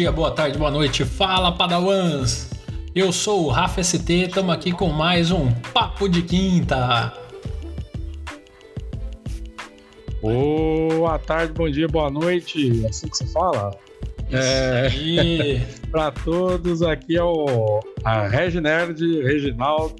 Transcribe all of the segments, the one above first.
Dia, boa tarde, boa noite. Fala, Padawans! Eu sou o Rafa ST, estamos aqui com mais um Papo de Quinta. Boa tarde, bom dia, boa noite. É assim que se fala? É, Para todos, aqui é o a Regi Nerd, Reginaldo,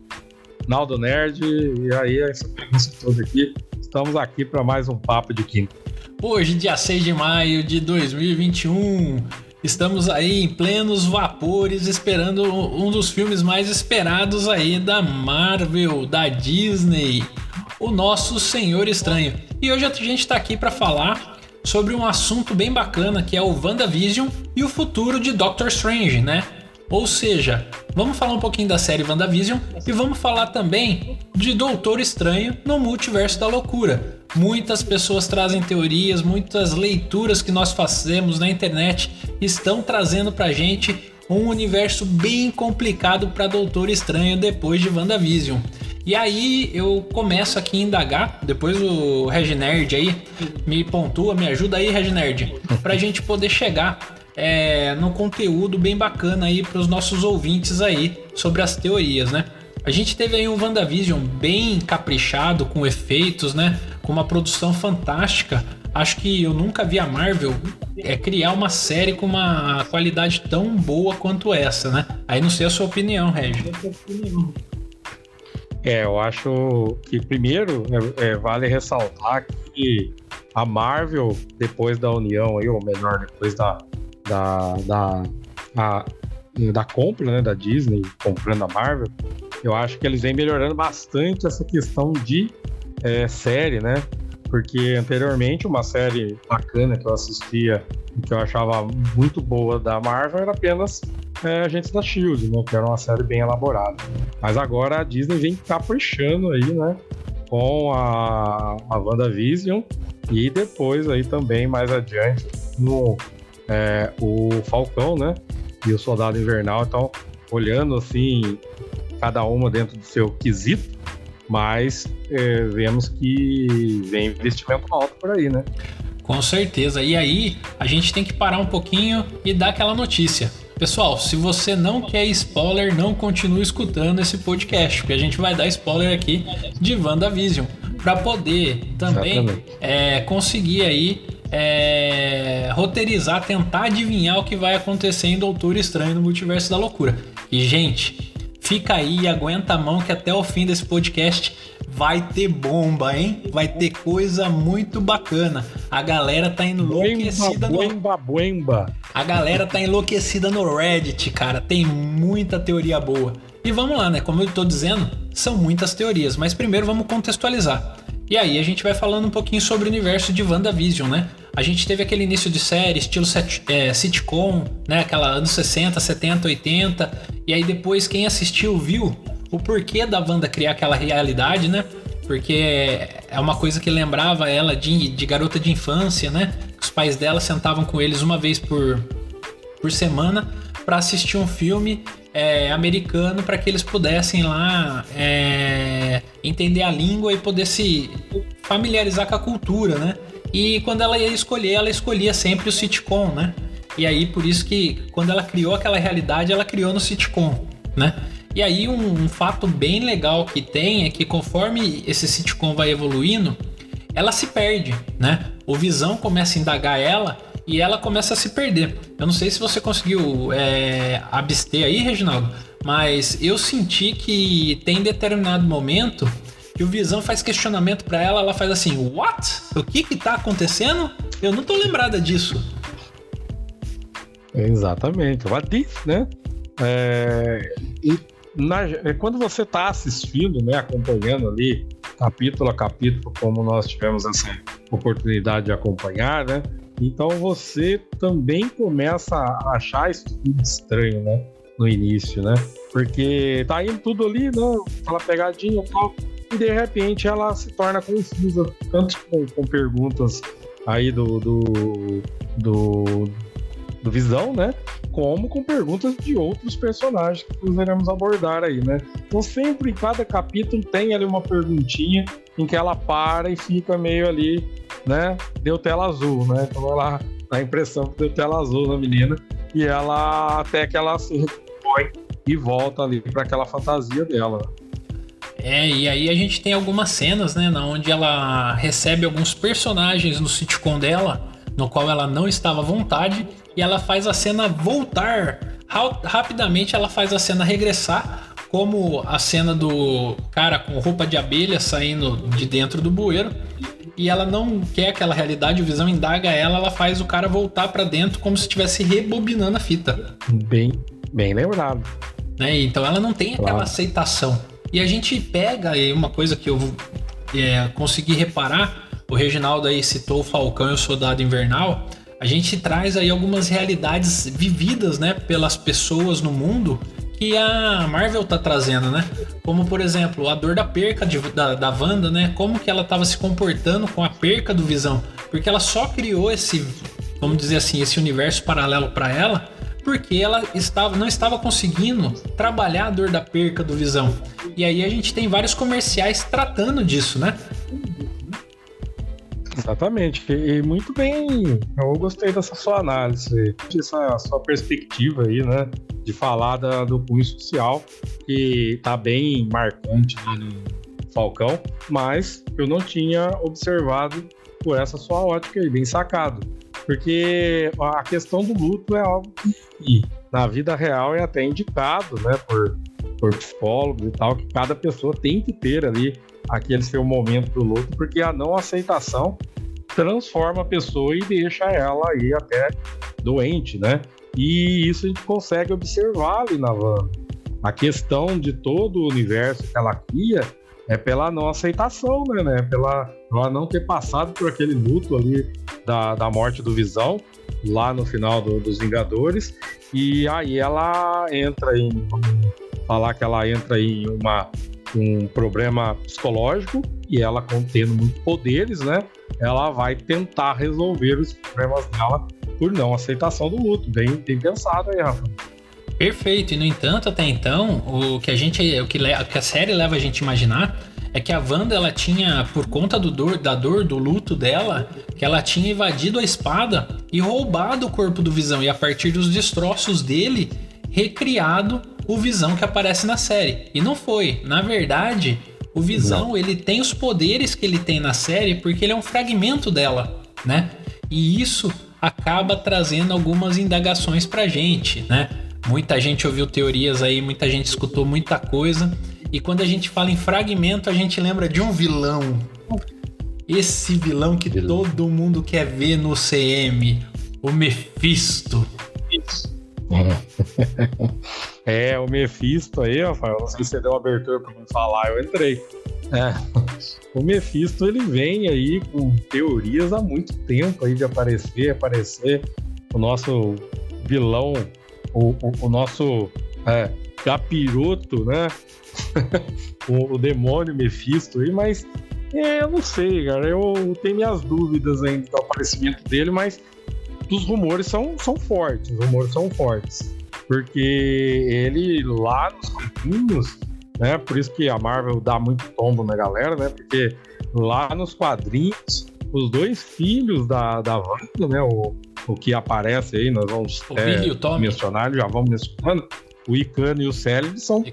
Naldo Nerd, e aí essa preguiça toda aqui. Estamos aqui para mais um Papo de Quinta. Hoje, dia 6 de maio de 2021, estamos aí em plenos vapores esperando um dos filmes mais esperados aí da Marvel, da Disney, o nosso Senhor Estranho. E hoje a gente está aqui para falar sobre um assunto bem bacana que é o WandaVision e o futuro de Doctor Strange, né? Ou seja, vamos falar um pouquinho da série WandaVision e vamos falar também de Doutor Estranho no Multiverso da Loucura. Muitas pessoas trazem teorias, muitas leituras que nós fazemos na internet estão trazendo pra gente um universo bem complicado para Doutor Estranho depois de WandaVision. E aí eu começo aqui a indagar, depois o Reginerd aí me pontua, me ajuda aí, Reginerd, pra gente poder chegar é, no conteúdo bem bacana aí para os nossos ouvintes aí sobre as teorias, né? A gente teve aí um WandaVision bem caprichado, com efeitos, né? Com uma produção fantástica. Acho que eu nunca vi a Marvel é, criar uma série com uma qualidade tão boa quanto essa, né? Aí não sei a sua opinião, Regi. É, eu acho que primeiro é, é, vale ressaltar que a Marvel, depois da união aí, ou melhor, depois da, da, da, a, da compra né, da Disney, comprando a Marvel, eu acho que eles vêm melhorando bastante essa questão de é, série, né? Porque anteriormente uma série bacana que eu assistia que eu achava muito boa da Marvel era apenas é, Agentes da Shield, né? Que era uma série bem elaborada. Mas agora a Disney vem caprichando aí, né? Com a, a WandaVision e depois aí também mais adiante no é, o Falcão, né? E o Soldado Invernal. Então, olhando assim, cada uma dentro do seu quesito, mas é, vemos que vem investimento alto por aí, né? Com certeza. E aí, a gente tem que parar um pouquinho e dar aquela notícia. Pessoal, se você não quer spoiler, não continue escutando esse podcast, porque a gente vai dar spoiler aqui de WandaVision, para poder também é, conseguir aí é, roteirizar, tentar adivinhar o que vai acontecer em Doutor Estranho no Multiverso da Loucura. E, gente, fica aí e aguenta a mão que até o fim desse podcast vai ter bomba, hein? Vai ter coisa muito bacana. A galera tá enlouquecida buemba, no... buemba. A galera tá enlouquecida no Reddit, cara. Tem muita teoria boa. E vamos lá, né? Como eu tô dizendo, são muitas teorias, mas primeiro vamos contextualizar. E aí a gente vai falando um pouquinho sobre o universo de WandaVision, né? A gente teve aquele início de série, estilo set, é, sitcom, né? Aquela anos 60, 70, 80. E aí depois quem assistiu viu o porquê da Wanda criar aquela realidade, né? Porque é uma coisa que lembrava ela de, de garota de infância, né? Os pais dela sentavam com eles uma vez por, por semana para assistir um filme é, americano para que eles pudessem lá é, entender a língua e poder se familiarizar com a cultura, né? E quando ela ia escolher, ela escolhia sempre o sitcom, né? E aí por isso que quando ela criou aquela realidade, ela criou no sitcom, né? E aí um, um fato bem legal que tem é que conforme esse sitcom vai evoluindo, ela se perde, né? O Visão começa a indagar ela e ela começa a se perder. Eu não sei se você conseguiu é, abster aí, Reginaldo, mas eu senti que tem determinado momento que o Visão faz questionamento para ela, ela faz assim: What? O que que tá acontecendo? Eu não tô lembrada disso. Exatamente, what if, né? É, e na, é, quando você está assistindo, né, acompanhando ali capítulo a capítulo, como nós tivemos essa oportunidade de acompanhar, né? Então você também começa a achar isso tudo estranho, né? No início, né? Porque tá indo tudo ali, né? Aquela pegadinha e tal. E de repente ela se torna confusa, tanto com, com perguntas aí do, do, do do Visão, né? Como com perguntas de outros personagens que nós iremos abordar aí, né? Então sempre em cada capítulo tem ali uma perguntinha em que ela para e fica meio ali, né? Deu tela azul, né? Então ela a impressão que deu tela azul na menina. E ela até que ela se e volta ali para aquela fantasia dela. É, e aí a gente tem algumas cenas, né, na onde ela recebe alguns personagens no sitcom dela, no qual ela não estava à vontade, e ela faz a cena voltar. Rapidamente ela faz a cena regressar, como a cena do cara com roupa de abelha saindo de dentro do bueiro. E ela não quer aquela realidade, o Visão indaga ela, ela faz o cara voltar para dentro como se estivesse rebobinando a fita. Bem, bem lembrado. Né? Então ela não tem aquela claro. aceitação. E a gente pega aí uma coisa que eu é, consegui reparar, o Reginaldo aí citou o Falcão e o Soldado Invernal. A gente traz aí algumas realidades vividas, né, pelas pessoas no mundo que a Marvel tá trazendo, né? Como, por exemplo, a dor da perca de, da, da Wanda, né? Como que ela tava se comportando com a perca do Visão. Porque ela só criou esse, vamos dizer assim, esse universo paralelo para ela porque ela estava, não estava conseguindo trabalhar a dor da perca do Visão. E aí a gente tem vários comerciais tratando disso, né? Exatamente, e muito bem, eu gostei dessa sua análise, essa sua perspectiva aí, né, de falar da, do cunho social, que tá bem marcante no Falcão, mas eu não tinha observado por essa sua ótica aí, bem sacado. Porque a questão do luto é algo que na vida real é até indicado, né, por, por psicólogos e tal, que cada pessoa tem que ter ali aquele seu momento do luto, porque a não aceitação transforma a pessoa e deixa ela aí até doente, né? E isso a gente consegue observar ali na Wanda. A questão de todo o universo que ela cria é pela não aceitação, né? né? Pela ela não ter passado por aquele luto ali da, da morte do Visão, lá no final do, dos Vingadores. E aí ela entra em. Falar que ela entra em uma, um problema psicológico e ela contendo muitos poderes, né? Ela vai tentar resolver os problemas dela por não aceitação do luto. Bem, bem pensado aí, Rafa. Perfeito. E no entanto, até então, o que a gente, o que, o que a série leva a gente a imaginar é que a Wanda ela tinha, por conta do dor, da dor, do luto dela, que ela tinha invadido a espada e roubado o corpo do Visão e a partir dos destroços dele recriado o Visão que aparece na série. E não foi, na verdade, o Visão não. ele tem os poderes que ele tem na série porque ele é um fragmento dela, né? E isso acaba trazendo algumas indagações pra gente, né? Muita gente ouviu teorias aí, muita gente escutou muita coisa. E quando a gente fala em fragmento, a gente lembra de um vilão. Esse vilão que vilão. todo mundo quer ver no CM, o Mephisto. É, o Mephisto aí, Rafael, não sei se você deu abertura para me falar, eu entrei. É. O Mephisto ele vem aí com teorias há muito tempo aí de aparecer, aparecer o nosso vilão, o, o, o nosso é, capiroto, né? o, o, demônio Mephisto aí, mas é, eu não sei, cara. Eu tenho minhas dúvidas ainda do aparecimento dele, mas os rumores são, são fortes. Os rumores são fortes. Porque ele lá nos quadrinhos, né? Por isso que a Marvel dá muito tombo na galera, né? Porque lá nos quadrinhos, os dois filhos da, da Wanda, né? O, o que aparece aí, nós vamos é, mencionar, já vamos mencionando o Icano e o Célibe são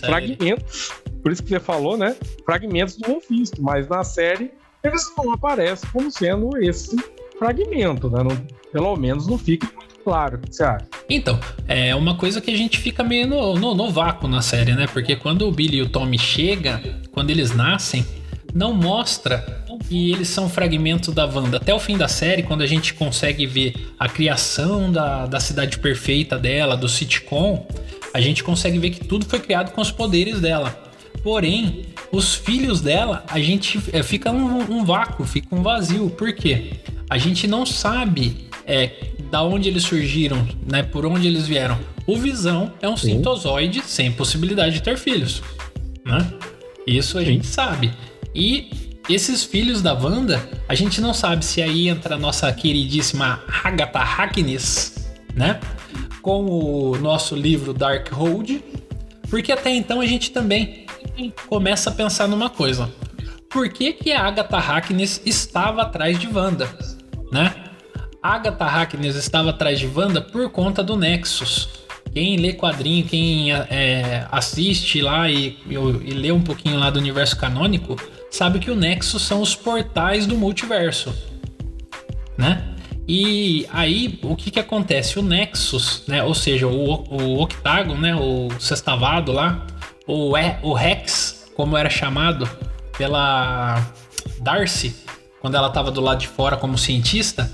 fragmentos. Por isso que você falou, né? Fragmentos do Mephisto, mas na série eles não aparecem como sendo esse fragmento, né? Não, pelo menos não fica muito claro. O que você acha? Então, é uma coisa que a gente fica meio no, no, no vácuo na série, né? Porque quando o Billy e o Tommy chegam, quando eles nascem, não mostra que eles são fragmentos da Wanda. Até o fim da série, quando a gente consegue ver a criação da, da cidade perfeita dela, do sitcom, a gente consegue ver que tudo foi criado com os poderes dela. Porém, os filhos dela, a gente é, fica um, um, vácuo, fica um vazio. Por quê? A gente não sabe é, da onde eles surgiram, né? Por onde eles vieram. O Visão é um sintozoide sem possibilidade de ter filhos, né? Isso a gente sabe. E esses filhos da Wanda, a gente não sabe se aí entra a nossa queridíssima Agatha Harkness, né? com o nosso livro Dark Hold, porque até então a gente também começa a pensar numa coisa. Por que, que a Agatha Harkness estava atrás de Wanda, né? Agatha Harkness estava atrás de Wanda por conta do Nexus. Quem lê quadrinho, quem é, assiste lá e, e, e lê um pouquinho lá do universo canônico, sabe que o Nexus são os portais do multiverso, né? E aí, o que que acontece? O Nexus, né? Ou seja, o, o octágono, né? O sextavado lá, o, é, o Rex, como era chamado pela Darcy, quando ela estava do lado de fora como cientista,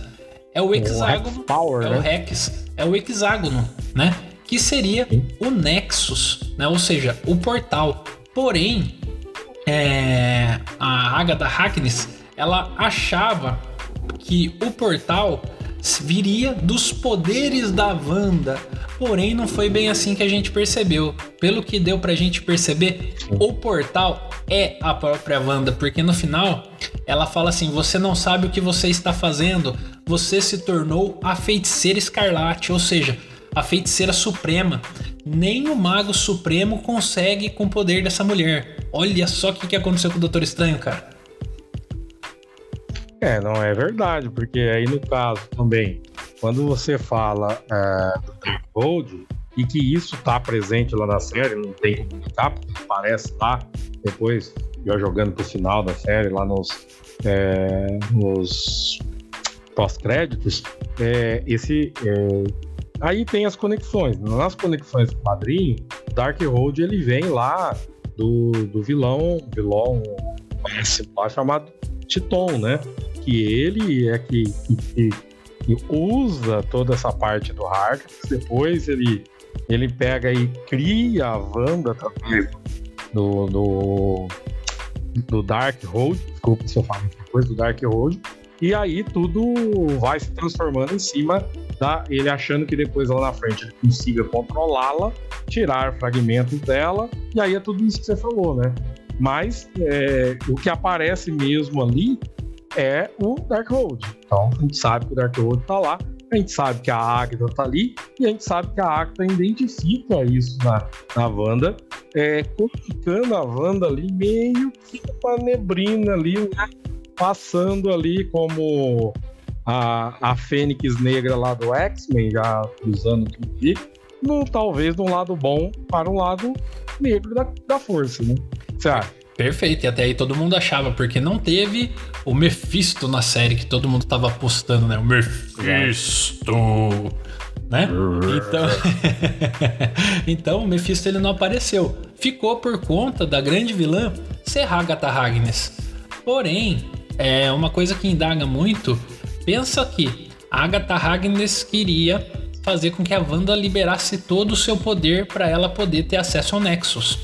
é o hexágono. Power, é né? o Rex, é o hexágono, né? Que seria o Nexus, né? Ou seja, o portal. Porém, é, a Agatha Harkness, ela achava que o portal viria dos poderes da Wanda. Porém, não foi bem assim que a gente percebeu. Pelo que deu pra gente perceber, o portal é a própria Wanda, porque no final ela fala assim: Você não sabe o que você está fazendo, você se tornou a feiticeira escarlate, ou seja, a feiticeira suprema. Nem o mago supremo consegue com o poder dessa mulher. Olha só o que aconteceu com o Doutor Estranho, cara. É, não é verdade, porque aí no caso também, quando você fala é, do Gold e que isso tá presente lá na série, não tem como explicar, porque aparece lá depois, eu jogando pro final da série, lá nos, é, nos pós-créditos, é, esse. Aí tem as conexões. Nas conexões do quadrinho, Dark Road ele vem lá do, do vilão, vilão lá chamado Titon, né? que ele é que, que, que usa toda essa parte do Harkness, depois ele, ele pega e cria a Wanda através do, do, do Dark Road, desculpa se eu falo depois do Dark Road, e aí tudo vai se transformando em cima da ele achando que depois lá na frente ele consiga controlá-la, tirar fragmentos dela, e aí é tudo isso que você falou, né? Mas é, o que aparece mesmo ali é o Darkhold. Então a gente sabe que o Darkhold tá lá, a gente sabe que a Agatha tá ali e a gente sabe que a Agatha identifica isso na, na Wanda, é, a Wanda ali meio que uma neblina ali, né? Passando ali como a, a Fênix Negra lá do X-Men, já usando tudo ali, no, talvez de um lado bom para um lado negro da, da força, né? Você acha? Perfeito, e até aí todo mundo achava, porque não teve o Mephisto na série que todo mundo tava apostando, né? O Mephisto, né? Então, então o Mephisto ele não apareceu. Ficou por conta da grande vilã ser Agatha Harkness. Porém, é uma coisa que indaga muito, pensa que a Agatha Harkness queria fazer com que a Wanda liberasse todo o seu poder para ela poder ter acesso ao Nexus.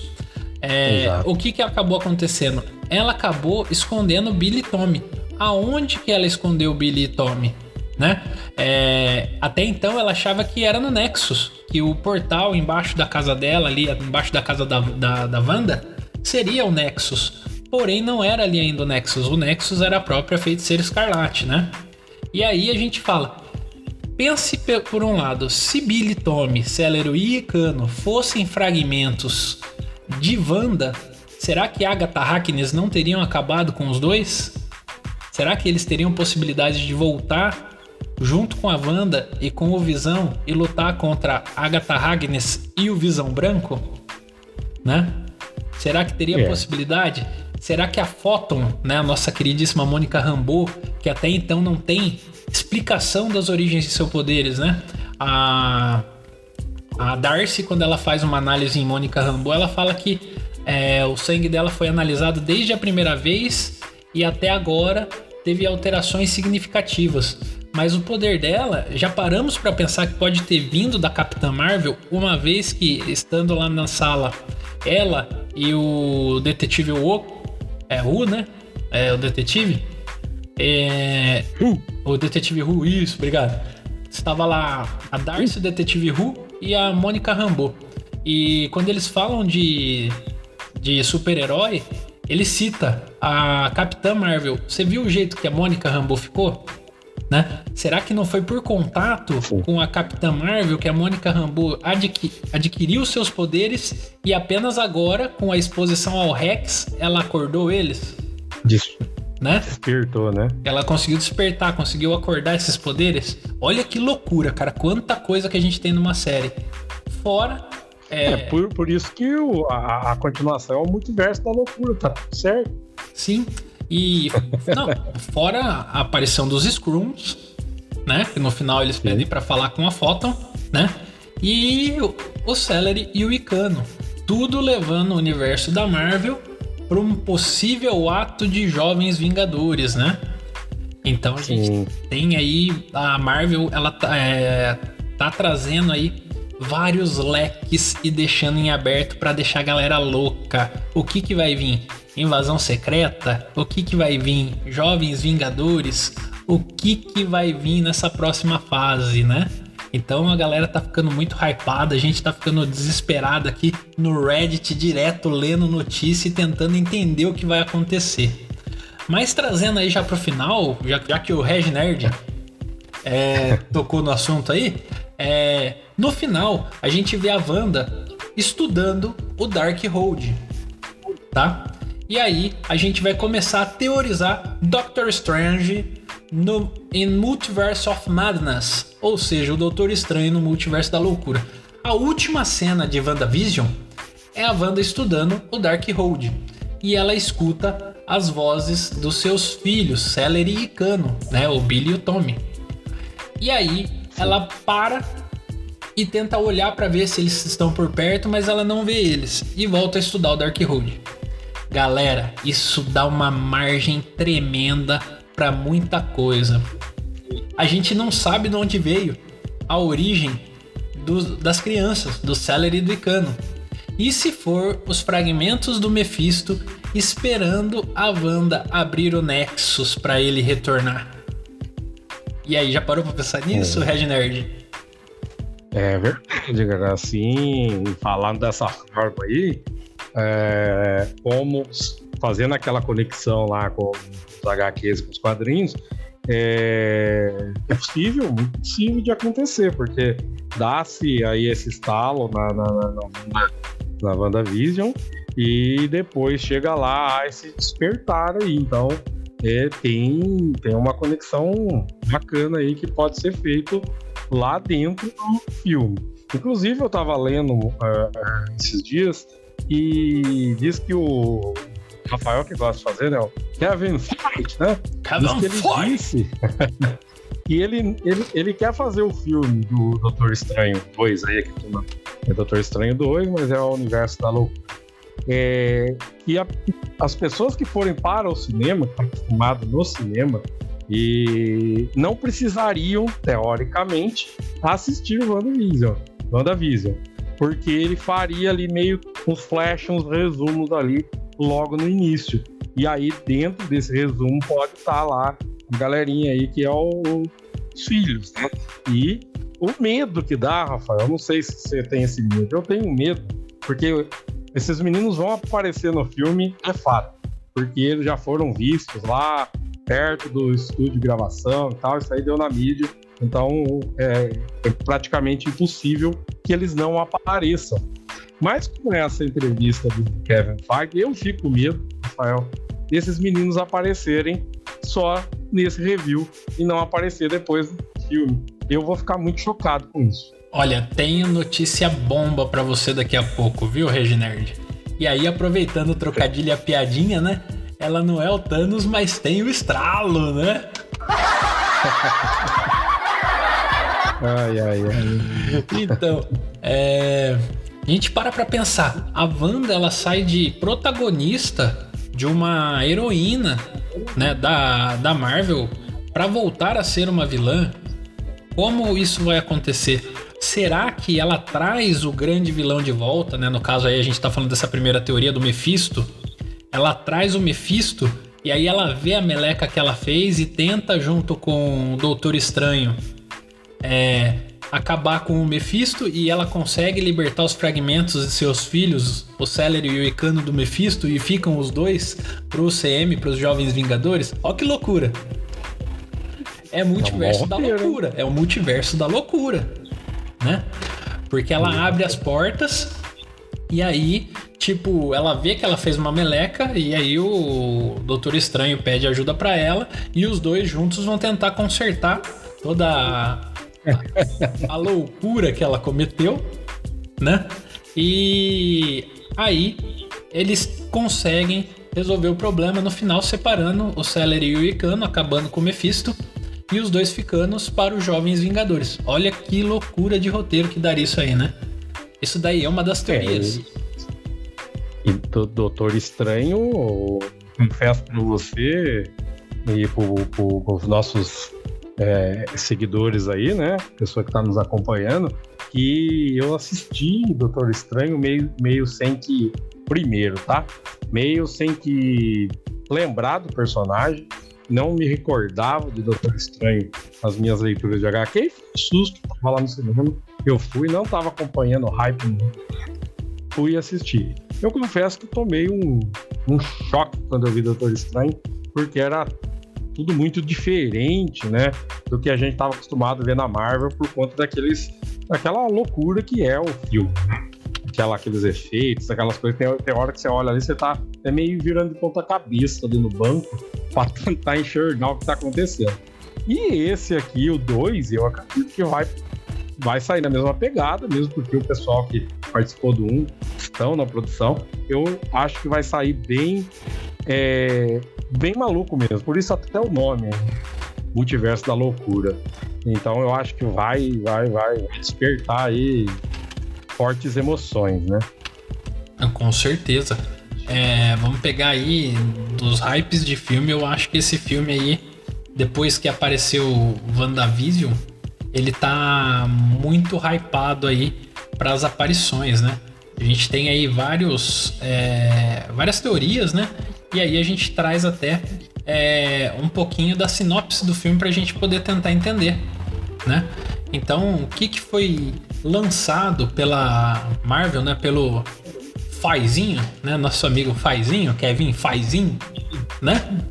É, o que, que acabou acontecendo? Ela acabou escondendo Billy e Tommy. Aonde que ela escondeu Billy e Tommy? Né? É, até então ela achava que era no Nexus, que o portal embaixo da casa dela, ali embaixo da casa da, da, da Wanda, seria o Nexus. Porém, não era ali ainda o Nexus. O Nexus era a própria feiticeira escarlate, né? E aí a gente fala: pense por um lado, se Billy Tommy, Celery e Cano fossem fragmentos de Wanda, será que Agatha Harkness não teriam acabado com os dois? Será que eles teriam possibilidade de voltar junto com a Wanda e com o Visão e lutar contra Agatha Harkness e o Visão Branco? Né? Será que teria é. possibilidade? Será que a Photon, né, a nossa queridíssima Mônica Rambeau, que até então não tem explicação das origens de seus poderes, né? A a Darcy, quando ela faz uma análise em Mônica Rambeau, ela fala que é, o sangue dela foi analisado desde a primeira vez e até agora teve alterações significativas. Mas o poder dela, já paramos para pensar que pode ter vindo da Capitã Marvel, uma vez que, estando lá na sala, ela e o detetive Wu, é Wu, né? É o detetive? É. O detetive Wu, isso, obrigado. Estava lá a Darcy, o detetive Wu, e a Mônica Rambeau. E quando eles falam de, de super-herói, ele cita a Capitã Marvel. Você viu o jeito que a Mônica Rambeau ficou? Né? Será que não foi por contato com a Capitã Marvel que a Mônica Rambeau adqui adquiriu seus poderes e apenas agora, com a exposição ao Rex, ela acordou eles? Des né? Despertou, né? Ela conseguiu despertar, conseguiu acordar esses poderes. Olha que loucura, cara. Quanta coisa que a gente tem numa série. Fora. É, é por, por isso que o, a, a continuação é o multiverso da loucura, tá certo? Sim. E. não, fora a aparição dos Scrooms, né? Que no final eles pedem para falar com a Photon, né? E o, o Celery e o Icano. Tudo levando o universo da Marvel para um possível ato de jovens Vingadores, né? Então a gente Sim. tem aí a Marvel, ela tá, é, tá trazendo aí vários leques e deixando em aberto para deixar a galera louca. O que que vai vir? Invasão secreta? O que que vai vir? Jovens Vingadores? O que que vai vir nessa próxima fase, né? Então a galera tá ficando muito hypada, a gente tá ficando desesperado aqui no Reddit direto, lendo notícia e tentando entender o que vai acontecer. Mas trazendo aí já pro final, já, já que o Reg Nerd é, tocou no assunto aí, é, no final a gente vê a Wanda estudando o Darkhold, tá? E aí a gente vai começar a teorizar Doctor Strange no, em Multiverse of Madness, ou seja, o Doutor Estranho no Multiverso da Loucura. A última cena de WandaVision é a Wanda estudando o Darkhold e ela escuta as vozes dos seus filhos, Celery e Cano, né, o Billy e o Tommy. E aí ela para e tenta olhar para ver se eles estão por perto, mas ela não vê eles e volta a estudar o Darkhold. Galera, isso dá uma margem tremenda para muita coisa. A gente não sabe de onde veio a origem do, das crianças, do Celery e do Icano. E se for os fragmentos do Mephisto esperando a Wanda abrir o Nexus para ele retornar? E aí, já parou pra pensar nisso, é. Red Nerd? É verdade, cara. Assim, falando dessa forma aí, é, como fazendo aquela conexão lá com os HQs, com os quadrinhos, é, é possível, muito possível de acontecer, porque dá-se aí esse estalo na, na, na, na, na WandaVision e depois chega lá esse despertar aí. Então, é, tem, tem uma conexão bacana aí que pode ser feito lá dentro do filme. Inclusive, eu estava lendo uh, esses dias e diz que o Rafael que gosta de fazer, né? O Kevin Fight, né? Kevin Diz que ele disse e ele, ele, ele quer fazer o filme do Doutor Estranho 2 aí, que é Doutor Estranho 2, mas é o universo da loucura. É, e a, as pessoas que forem para o cinema, tá acostumado no cinema, e não precisariam, teoricamente, assistir o WandaVision. WandaVision porque ele faria ali meio uns flash, uns resumos ali logo no início. E aí, dentro desse resumo, pode estar lá a galerinha aí que é o, os filhos, né? E o medo que dá, Rafael, eu não sei se você tem esse medo, eu tenho medo, porque esses meninos vão aparecer no filme, é fato, porque eles já foram vistos lá perto do estúdio de gravação e tal, isso aí deu na mídia, então é, é praticamente impossível que eles não apareçam. Mas com essa entrevista do Kevin Feige, eu fico com medo, Rafael, desses meninos aparecerem só nesse review e não aparecer depois do filme. Eu vou ficar muito chocado com isso. Olha, tenho notícia bomba para você daqui a pouco, viu, Reginerd? E aí, aproveitando o trocadilho e a piadinha, né? Ela não é o Thanos, mas tem o estralo, né? ai, ai, ai. Então, é a gente para pra pensar. A Wanda, ela sai de protagonista de uma heroína, né, da, da Marvel para voltar a ser uma vilã. Como isso vai acontecer? Será que ela traz o grande vilão de volta, né? No caso aí a gente tá falando dessa primeira teoria do Mephisto. Ela traz o Mephisto e aí ela vê a meleca que ela fez e tenta junto com o Doutor Estranho é, acabar com o Mephisto e ela consegue libertar os fragmentos de seus filhos, o Celery e o Icano do Mephisto, e ficam os dois pro UCM, pros Jovens Vingadores. Ó que loucura! É multiverso da loucura. É o multiverso da loucura, né? Porque ela abre as portas e aí Tipo, ela vê que ela fez uma meleca e aí o Doutor Estranho pede ajuda para ela e os dois juntos vão tentar consertar toda a, a loucura que ela cometeu, né? E aí eles conseguem resolver o problema no final separando o Celery e o Icano, acabando com o Mephisto e os dois ficando para os Jovens Vingadores. Olha que loucura de roteiro que daria isso aí, né? Isso daí é uma das teorias. É, e do Doutor Estranho, confesso para você e para os nossos é, seguidores aí, né? Pessoa que está nos acompanhando, que eu assisti Doutor Estranho meio, meio sem que. Primeiro, tá? Meio sem que lembrar do personagem. Não me recordava de Doutor Estranho nas minhas leituras de HQ. Susto pra falar no cinema. Eu fui, não estava acompanhando o hype. Fui assistir. Eu confesso que tomei um, um choque quando eu vi Doutor Estranho, porque era tudo muito diferente, né, do que a gente estava acostumado a ver na Marvel por conta daqueles, daquela loucura que é o filme. Aquela, aqueles efeitos, aquelas coisas. Tem, tem hora que você olha ali, você tá é meio virando de ponta cabeça ali no banco para tentar enxergar o que está acontecendo. E esse aqui, o 2, eu acredito que vai vai sair na mesma pegada, mesmo porque o pessoal que participou do 1 estão na produção. Eu acho que vai sair bem, é, bem maluco mesmo. Por isso até o nome, Multiverso da Loucura. Então eu acho que vai, vai, vai despertar aí fortes emoções, né? Com certeza. É, vamos pegar aí dos hypes de filme. Eu acho que esse filme aí, depois que apareceu WandaVision, ele tá muito hypado aí para as aparições, né? A gente tem aí vários, é, várias teorias, né? E aí a gente traz até é, um pouquinho da sinopse do filme para a gente poder tentar entender, né? Então, o que, que foi lançado pela Marvel, né? Pelo Faizinho, né? Nosso amigo Faizinho, Kevin Faizinho, né?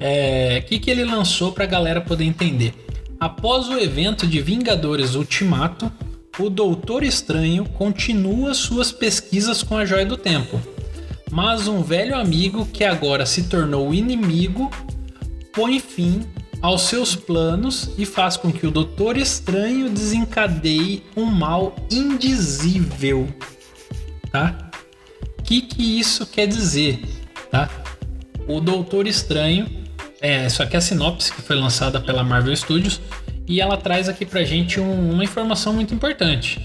É, o que, que ele lançou para a galera poder entender? Após o evento de Vingadores Ultimato, o Doutor Estranho continua suas pesquisas com a Joia do Tempo, mas um velho amigo que agora se tornou inimigo põe fim aos seus planos e faz com que o Doutor Estranho desencadeie um mal indizível. Tá? O que, que isso quer dizer? Tá? O Doutor Estranho é, isso aqui é a sinopse que foi lançada pela Marvel Studios e ela traz aqui pra gente um, uma informação muito importante,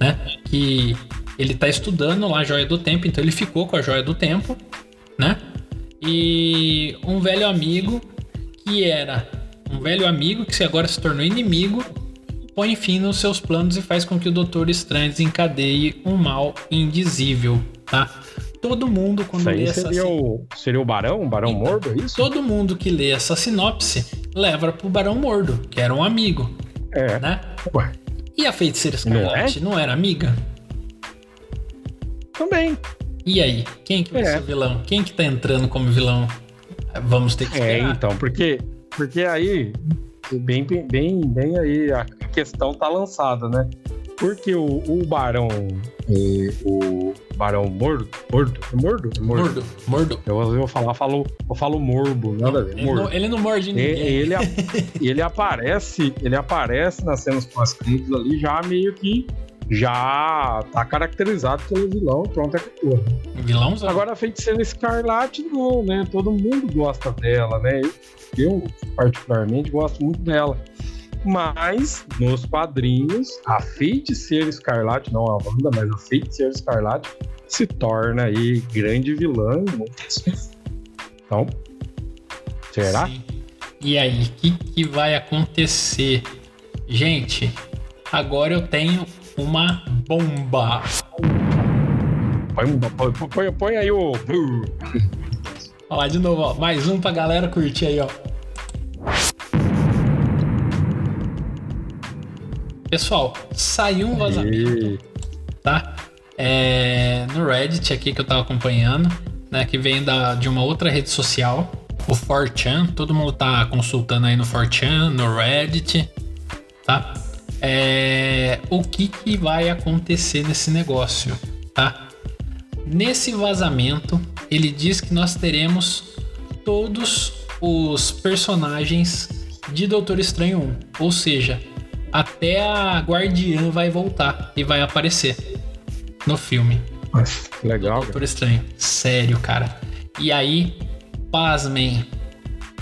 né? Que ele tá estudando lá a Joia do Tempo, então ele ficou com a Joia do Tempo, né? E um velho amigo que era um velho amigo que agora se tornou inimigo põe fim nos seus planos e faz com que o Doutor Estranho desencadeie um mal indizível, tá? todo mundo, quando lê essa seria o, seria o Barão? O Barão então, Mordo, é isso? Todo mundo que lê essa sinopse leva pro Barão Mordo, que era um amigo. É. Né? Ué. E a Feiticeira Escarlate não, é? não era amiga? Também. E aí? Quem que vai é. ser o vilão? Quem que tá entrando como vilão? Vamos ter que é, esperar. É, então, porque, porque aí, bem, bem, bem aí, a questão tá lançada, né? Porque o, o Barão. O Barão Mordo. Mordo? É Mordo? É mordo. Mordo. Mordo. Eu vou falar, falo, eu falo morbo, nada a ver. Ele, não, ele não morde ninguém. Ele, ele, aparece, ele aparece nas cenas pós-créditos ali já meio que já tá caracterizado pelo vilão, pronto, é acabou. Vilãozão. Agora a feiticeira Escarlate não, né? Todo mundo gosta dela, né? Eu, particularmente, gosto muito dela. Mas, nos quadrinhos, a Feiticeira Escarlate, não a banda, mas a Feiticeira Escarlate se torna aí grande vilã. Então, será? Sim. E aí, o que, que vai acontecer? Gente, agora eu tenho uma bomba. Põe, põe, põe aí o. Olha lá de novo, ó. Mais um pra galera curtir aí, ó. Pessoal, saiu um vazamento, tá? É, no Reddit aqui que eu tava acompanhando, né? Que vem da, de uma outra rede social, o 4chan. Todo mundo tá consultando aí no 4chan, no Reddit, tá? É, o que, que vai acontecer nesse negócio, tá? Nesse vazamento, ele diz que nós teremos todos os personagens de Doutor Estranho 1. Ou seja, até a Guardiã vai voltar e vai aparecer no filme. Nossa, legal. Doutor cara. Estranho. Sério, cara. E aí, pasmem,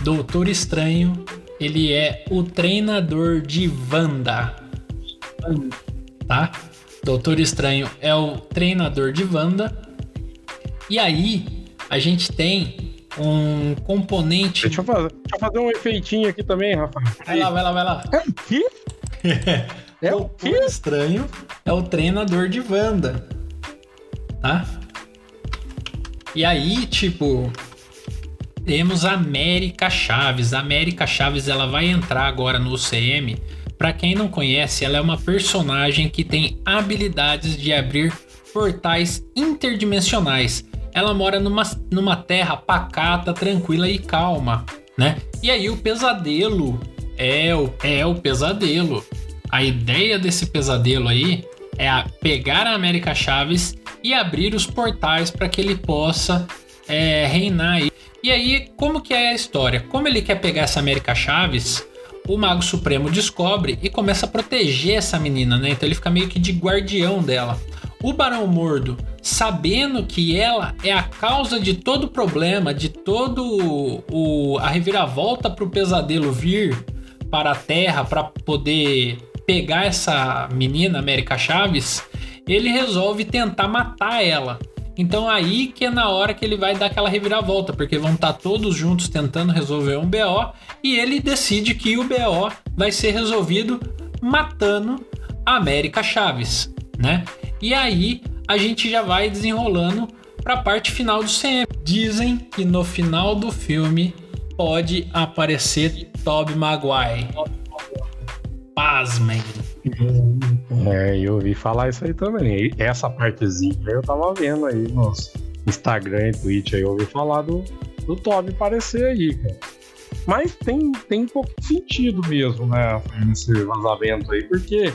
Doutor Estranho, ele é o treinador de Wanda. Tá? Doutor Estranho é o treinador de Wanda. E aí, a gente tem um componente. Deixa eu, fazer, deixa eu fazer um efeitinho aqui também, Rafael. Vai lá, vai lá, vai lá. É o quê? É o Doutor quê? Estranho é o treinador de Wanda. Tá? E aí, tipo, temos a América Chaves. A América Chaves ela vai entrar agora no UCM. Pra quem não conhece, ela é uma personagem que tem habilidades de abrir portais interdimensionais. Ela mora numa, numa terra pacata, tranquila e calma, né? E aí o pesadelo é o, é o pesadelo. A ideia desse pesadelo aí é a pegar a América Chaves e abrir os portais para que ele possa é, reinar aí. E aí, como que é a história? Como ele quer pegar essa América Chaves, o Mago Supremo descobre e começa a proteger essa menina, né? Então ele fica meio que de guardião dela. O Barão Mordo, sabendo que ela é a causa de todo o problema, de todo o, a reviravolta para o pesadelo vir para a Terra para poder pegar essa menina América Chaves, ele resolve tentar matar ela. Então aí que é na hora que ele vai dar aquela reviravolta, porque vão estar todos juntos tentando resolver um BO e ele decide que o BO vai ser resolvido matando a América Chaves, né? E aí a gente já vai desenrolando para a parte final do CM. Dizem que no final do filme pode aparecer Tobey Maguire. Pasmem. É, eu ouvi falar isso aí também. E Essa partezinha eu tava vendo aí nos Instagram e Twitch aí, eu ouvi falar do, do Toby aparecer aí, cara. Mas tem, tem um pouco de sentido mesmo, né, nesse vazamento aí, porque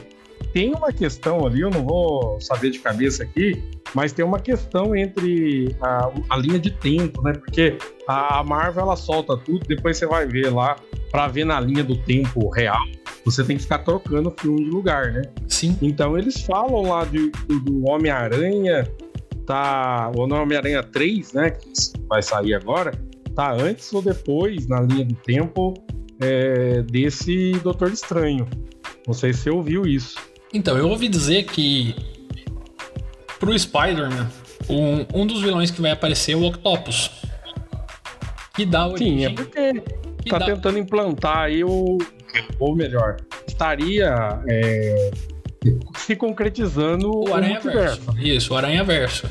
tem uma questão ali, eu não vou saber de cabeça aqui, mas tem uma questão entre a, a linha de tempo, né? Porque a Marvel ela solta tudo, depois você vai ver lá, pra ver na linha do tempo real, você tem que ficar trocando filme de lugar, né? Sim. Então eles falam lá de- do, Homem-Aranha, tá. O Homem-Aranha 3, né? Que vai sair agora, tá antes ou depois, na linha do tempo, é, desse Doutor Estranho. Não sei se você ouviu isso. Então, eu ouvi dizer que pro Spider-Man, um, um dos vilões que vai aparecer é o Octopus. Que dá origem. Sim, é porque que tá dá- tentando implantar aí o. Ou melhor, estaria é, se concretizando o o Aranha multiverso. Verso. Isso, o Aranha Verso.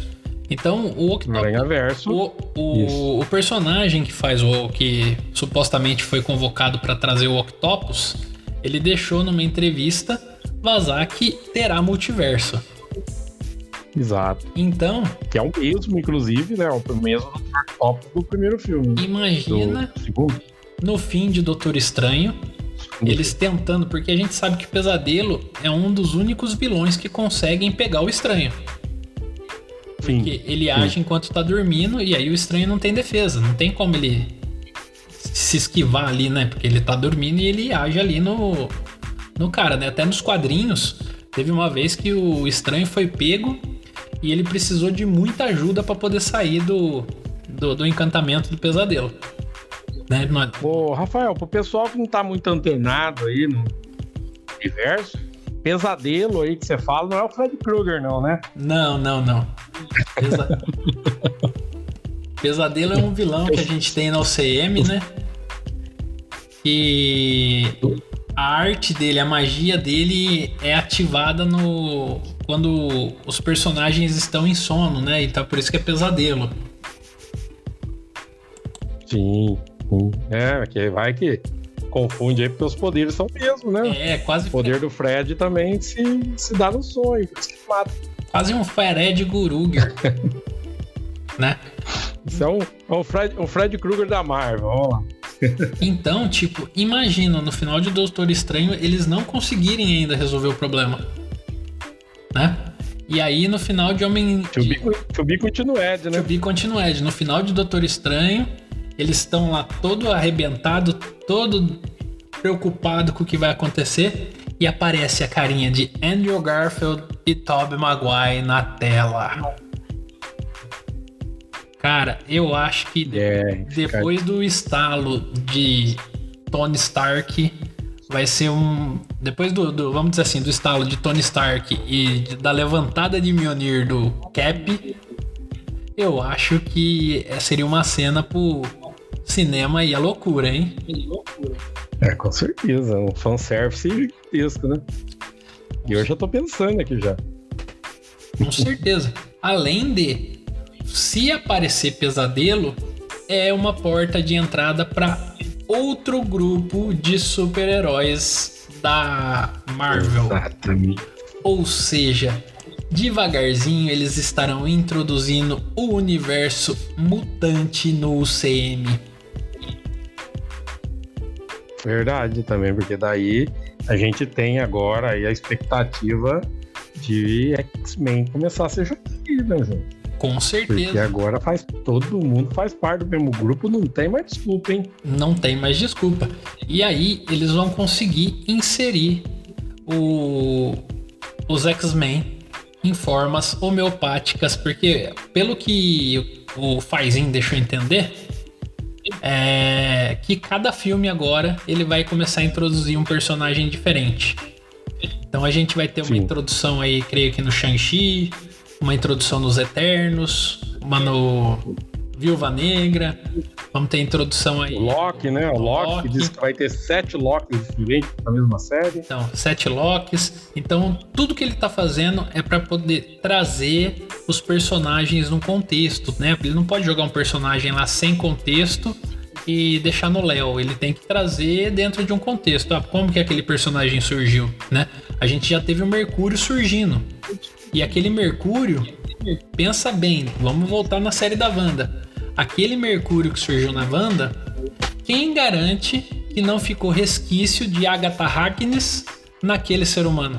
Então, o Octopus. O, o, o personagem que faz o que supostamente foi convocado para trazer o Octopus, ele deixou numa entrevista vazar que terá multiverso. Exato. Então, Que é o mesmo, inclusive, né? O mesmo do top do primeiro filme. imagina no fim de Doutor Estranho, eles tentando, porque a gente sabe que Pesadelo é um dos únicos vilões que conseguem pegar o estranho. Sim. Porque ele age enquanto tá dormindo e aí o estranho não tem defesa, não tem como ele se esquivar ali, né? Porque ele tá dormindo e ele age ali no, no cara, né? Até nos quadrinhos, teve uma vez que o estranho foi pego e ele precisou de muita ajuda para poder sair do, do, do encantamento do pesadelo. Né? Não- Ô, Rafael, pro pessoal que não tá muito antenado aí no universo, pesadelo aí que você fala não é o Fred Krueger, não, né? Não, não, não. Pesa- Pesadelo é um vilão que a gente tem na OCM, né? E a arte dele, a magia dele é ativada no quando os personagens estão em sono, né? Então por isso que é pesadelo. Sim. Sim. É, que vai que confunde aí porque os poderes são o mesmo, né? É quase O poder do Fred também se, se dá no sonho, que mata. quase um Fred Guruger, né? Isso é um, é um Fred, um Fred Krueger da Marvel, vamos lá. Então, tipo, imagina no final de Doutor Estranho eles não conseguirem ainda resolver o problema. Né? E aí no final de Homem. To be, to be continued, né? To be continued. No final de Doutor Estranho, eles estão lá todo arrebentado, todo preocupado com o que vai acontecer. E aparece a carinha de Andrew Garfield e Tobey Maguire na tela. Cara, eu acho que É, depois do estalo de Tony Stark, vai ser um. Depois do, do- vamos dizer assim, do estalo de Tony Stark e da levantada de Mjolnir do Cap, eu acho que é- seria uma cena pro cinema e a loucura, hein? É, com certeza. Um fanservice gigantesco, né? E eu já tô pensando aqui já. Com certeza. Além de, se aparecer pesadelo, é uma porta de entrada para outro grupo de super-heróis da Marvel. Exatamente. Ou seja, devagarzinho eles estarão introduzindo o universo mutante no UCM. Verdade também, porque daí a gente tem agora aí a expectativa de X-Men começar a ser junto, né, gente? Com Porque certeza. agora faz todo mundo faz parte do mesmo grupo, não tem mais desculpa, hein? Não tem mais desculpa. E aí eles vão conseguir inserir o- os X-Men em formas homeopáticas, porque pelo que o Faizinho deixou entender, é que cada filme agora ele vai começar a introduzir um personagem diferente. Então a gente vai ter uma Sim. introdução aí, creio que no Shang-Chi, uma introdução nos Eternos, uma no Viúva Negra, vamos ter introdução aí. O Loki, né? O Loki, Loki. diz que vai ter sete Locks diferentes na mesma série. Então, sete locks. Então, tudo que ele tá fazendo é para poder trazer os personagens num contexto, né? Ele não pode jogar um personagem lá sem contexto e deixar no Léo. Ele tem que trazer dentro de um contexto. Ah, como que aquele personagem surgiu, né? A gente já teve o Mercúrio surgindo. E aquele Mercúrio, pensa bem, vamos voltar na série da Wanda. Aquele Mercúrio que surgiu na Wanda, quem garante que não ficou resquício de Agatha Harkness naquele ser humano?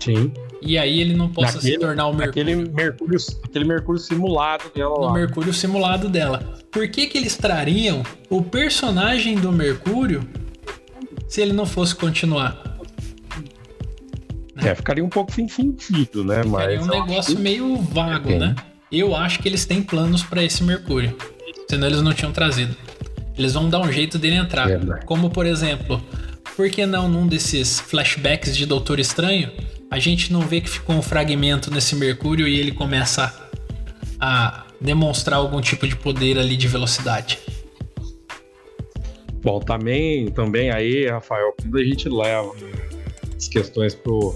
Sim. E aí ele não possa se Naquele- tornar o Mercúrio. Aquele Mercúrio, aquele Mercúrio simulado dela lá. Mercúrio simulado dela. Por que, que eles trariam o personagem do Mercúrio se ele não fosse continuar? É, ficaria um pouco sem sentido, né? Ficaria Mas um negócio que- meio vago, né? Eu acho que eles têm planos pra esse Mercúrio. Senão eles não tinham trazido. Eles vão dar um jeito dele entrar. Como, por exemplo, por que não num desses flashbacks de Doutor Estranho, a gente não vê que ficou um fragmento nesse Mercúrio e ele começa a demonstrar algum tipo de poder ali de velocidade. Bom, também, também aí, Rafael, quando a gente leva as questões pro,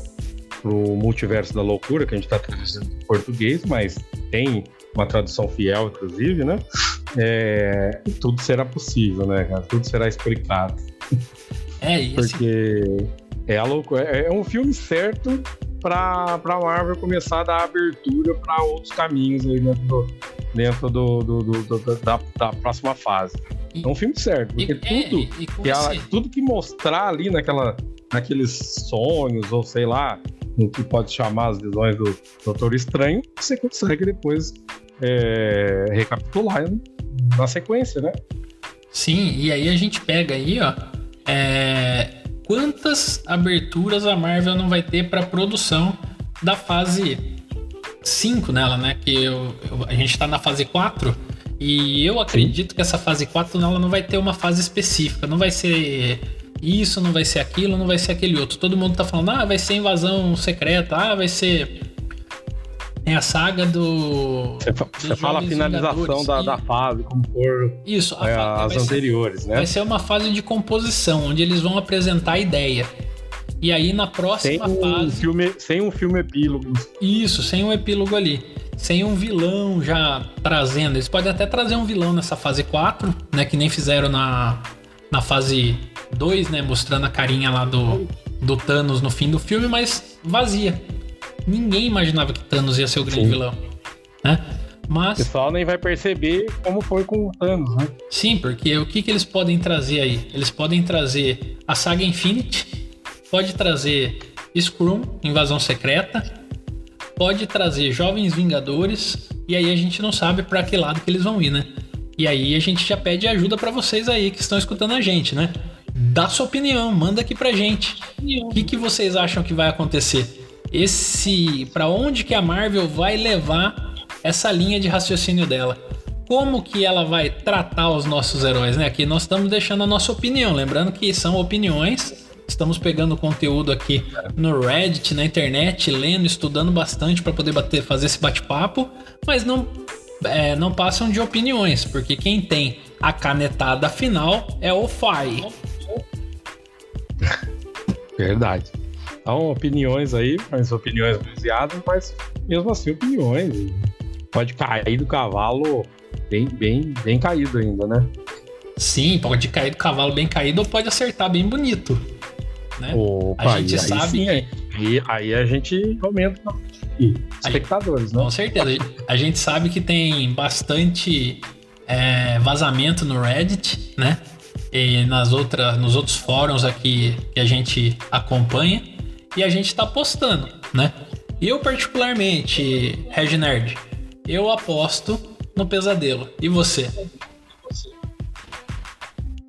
pro multiverso da loucura, que a gente tá traduzindo em português, mas tem uma tradução fiel, inclusive, né? É, tudo será possível, né, cara? Tudo será explicado. É, e esse Porque é a loucura. É é um filme certo pra, pra Marvel começar a dar abertura para outros caminhos aí dentro, do, dentro do, do- do- da, da próxima fase. E- É um filme certo, e- porque é, tudo, e- e que ela- tudo que mostrar ali naquela, naqueles sonhos, ou sei lá, no que pode chamar as visões do Doutor Estranho, você consegue depois é, recapitular na sequência, né? Sim, e aí a gente pega aí, ó. é, quantas aberturas a Marvel não vai ter para produção da fase 5 nela, né? Que eu- eu- a gente tá na fase 4 e eu acredito que essa fase 4 ela não vai ter uma fase específica, não vai ser isso, não vai ser aquilo, não vai ser aquele outro. Todo mundo tá falando, ah, vai ser invasão secreta, ah, vai ser. É a saga do. Você, você fala a finalização da, E- da fase, como for Isso, a é, as vai ser- anteriores, né? Vai ser uma fase de composição, onde eles vão apresentar a ideia. E aí na Sem próxima um, fase. filme, sem um filme epílogo. Isso, sem um epílogo ali. Sem um vilão já trazendo. Eles podem até trazer um vilão nessa fase 4, né? Que nem fizeram na, na fase 2, né? Mostrando a carinha lá do, do Thanos no fim do filme, mas vazia. Ninguém imaginava que Thanos ia ser o grande Sim. vilão. Né? O Mas. pessoal nem vai perceber como foi com o Thanos, né? Sim, porque o que, que eles podem trazer aí? Eles podem trazer a saga Infinity, pode trazer Scrum, Invasão Secreta, pode trazer Jovens Vingadores, e aí a gente não sabe para que lado que eles vão ir, né? E aí a gente já pede ajuda para vocês aí que estão escutando a gente, né? Dá sua opinião, manda aqui pra gente. O que, que vocês acham que vai acontecer? Esse, para onde que a Marvel vai levar essa linha de raciocínio dela? Como que ela vai tratar os nossos heróis, né? Aqui nós estamos deixando a nossa opinião, lembrando que são opiniões. Estamos pegando conteúdo aqui no Reddit, na internet, lendo, estudando bastante para poder bater, fazer esse bate-papo, mas não é, não passam de opiniões, porque quem tem a canetada final é o FAI. Verdade. Então, opiniões aí, mas opiniões baseadas, mas mesmo assim, opiniões. Pode cair do cavalo bem, bem, bem caído ainda, né? Sim, pode cair do cavalo bem caído ou pode acertar bem bonito. Né? Opa, a gente sabe. Sim, aí, aí a gente aumenta espectadores, gente, né? Com certeza. A gente sabe que tem bastante é, vazamento no Reddit, né? E nas outras, nos outros fóruns aqui que a gente acompanha e a gente está postando, né? Eu particularmente, Reginerd, eu aposto no pesadelo. E você?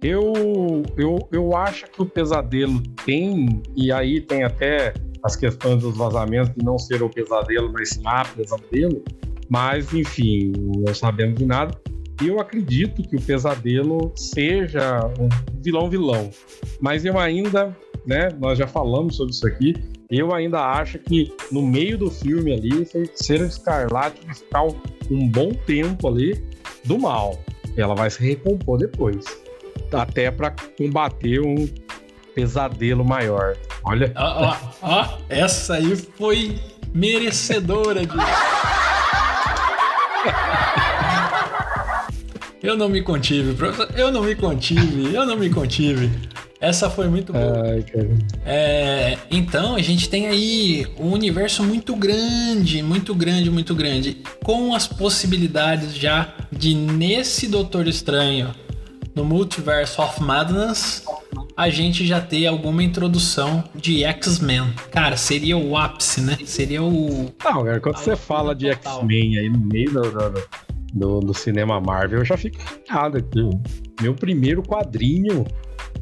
Eu, eu, eu acho que o pesadelo tem, e aí tem até as questões dos vazamentos de não ser o pesadelo, mas sim a pesadelo. Mas, enfim, não sabemos de nada. Eu acredito que o pesadelo seja um vilão-vilão. Mas eu ainda, né, nós já falamos sobre isso aqui, eu ainda acho que no meio do filme ali, Feiticeira Escarlate vai ficar um bom tempo ali do mal. Ela vai se recompor depois. Até para combater um pesadelo maior. Olha. Ó, ó, ó, essa aí foi merecedora de. Eu não me contive, professor. Eu não me contive, eu não me contive. Essa foi muito boa. Ai, é, então, a gente tem aí um universo muito grande, muito grande, muito grande. Com as possibilidades já de, nesse Doutor Estranho, no Multiverse of Madness, a gente já ter alguma introdução de X-Men. Cara, seria o ápice, né? Seria o. Não, cara, quando você fala de X-Men aí no meio do, do, do, do, cinema Marvel, eu já fico errado aqui. Meu primeiro quadrinho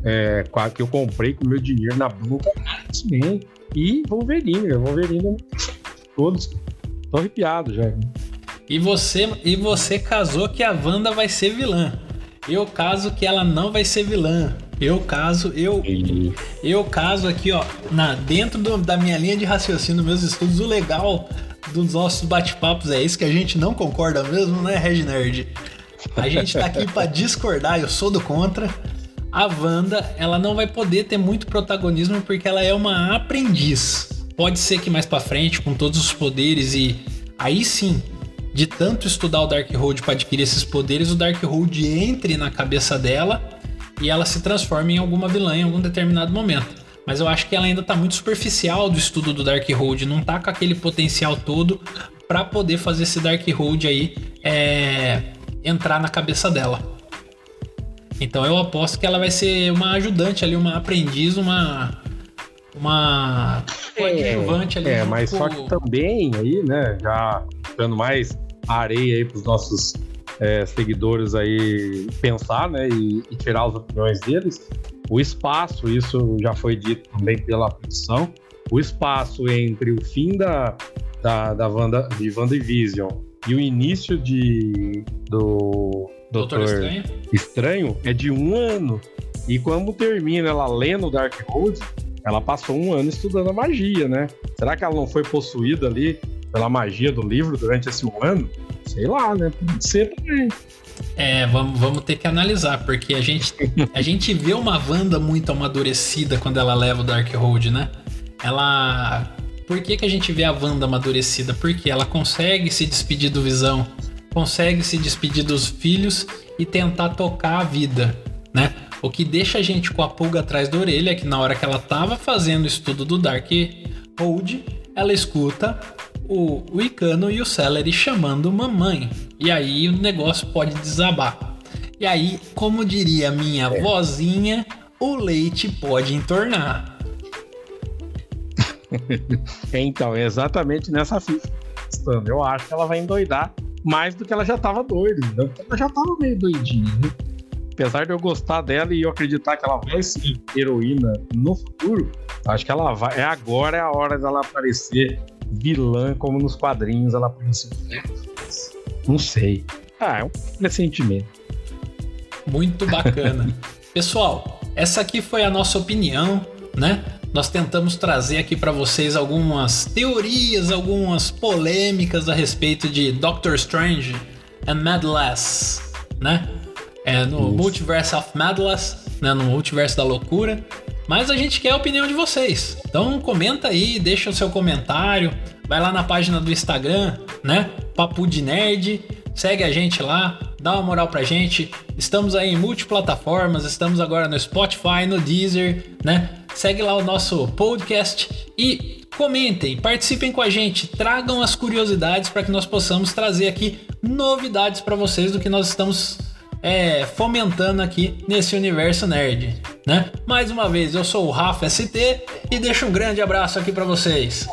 é, que eu comprei com meu dinheiro na boca, X-Men e Wolverine. Wolverine todos. Tô arrepiado já. E você, e você casou que a Wanda vai ser vilã. Eu caso que ela não vai ser vilã. Eu caso, eu eu caso aqui, ó, na dentro do, da minha linha de raciocínio, meus estudos, o legal dos nossos bate-papos é isso que a gente não concorda mesmo, né, Reg Nerd? A gente tá aqui para discordar, eu sou do contra. A Wanda, ela não vai poder ter muito protagonismo porque ela é uma aprendiz. Pode ser que mais para frente, com todos os poderes e aí sim, de tanto estudar o Darkhold para adquirir esses poderes, o Darkhold entre na cabeça dela e ela se transforma em alguma vilã em algum determinado momento. Mas eu acho que ela ainda está muito superficial do estudo do Darkhold, não tá com aquele potencial todo para poder fazer esse Darkhold aí é, entrar na cabeça dela. Então eu aposto que ela vai ser uma ajudante ali, uma aprendiz, uma uma coadjuvante é, ali. É, mas só que também aí, né, já dando mais areia aí para os nossos é, seguidores aí pensar, né, e, e, tirar as opiniões deles. O espaço, isso já foi dito também pela produção, o espaço entre o fim da, da, da Wanda, de WandaVision e o início de, do Doutor, Doutor Estranho. Estranho é de um ano. E quando termina ela lendo Darkhold, ela passou um ano estudando a magia, né? Será que ela não foi possuída ali pela magia do livro durante esse um ano? Sei lá, né? Pode ser também. É, vamos, vamos ter que analisar, porque a gente, a gente vê uma Wanda muito amadurecida quando ela leva o Darkhold, né? Ela. Por que, que a gente vê a Wanda amadurecida? Porque ela consegue se despedir do Visão, consegue se despedir dos filhos e tentar tocar a vida, né? O que deixa a gente com a pulga atrás da orelha é que na hora que ela tava fazendo o estudo do Darkhold, ela escuta o, o Icano e o Celery chamando mamãe. E aí o negócio pode desabar. E aí, como diria minha é. vozinha, o leite pode entornar. então, é exatamente nessa ficha. Eu acho que ela vai endoidar mais do que ela já estava doida. Ela já estava meio doidinha. Né? Apesar de eu gostar dela e eu acreditar que ela vai ser heroína no futuro, acho que ela vai. É agora é a hora dela aparecer vilã como nos quadrinhos ela apareceu. Não sei. Ah, é um pressentimento. Muito bacana. Pessoal, essa aqui foi a nossa opinião, né? Nós tentamos trazer aqui para vocês algumas teorias, algumas polêmicas a respeito de Doctor Strange and Madlass, né? É no Isso. Multiverse of Madlass, né? No Multiverso da Loucura. Mas a gente quer a opinião de vocês. Então comenta aí, deixa o seu comentário, vai lá na página do Instagram, né? Papo de Nerd, segue a gente lá, dá uma moral pra gente. Estamos aí em multiplataformas, estamos agora no Spotify, no Deezer, né? Segue lá o nosso podcast e comentem, participem com a gente, tragam as curiosidades para que nós possamos trazer aqui novidades para vocês do que nós estamos é, fomentando aqui nesse universo nerd, né? Mais uma vez, eu sou o Rafa ST e deixo um grande abraço aqui para vocês.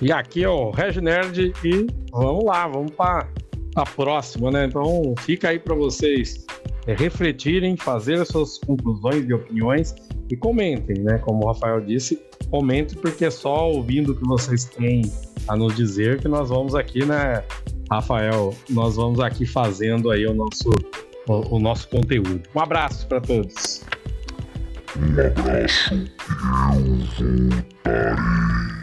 E aqui é o Reg Nerd e vamos lá, vamos para a próxima, né? Então fica aí para vocês é, refletirem, fazer as suas conclusões e opiniões e comentem, né? Como o Rafael disse, comentem porque é só ouvindo o que vocês têm a nos dizer que nós vamos aqui, né, Rafael, nós vamos aqui fazendo aí o nosso, o, o nosso conteúdo. Um abraço para todos. Um abraço. Eu vou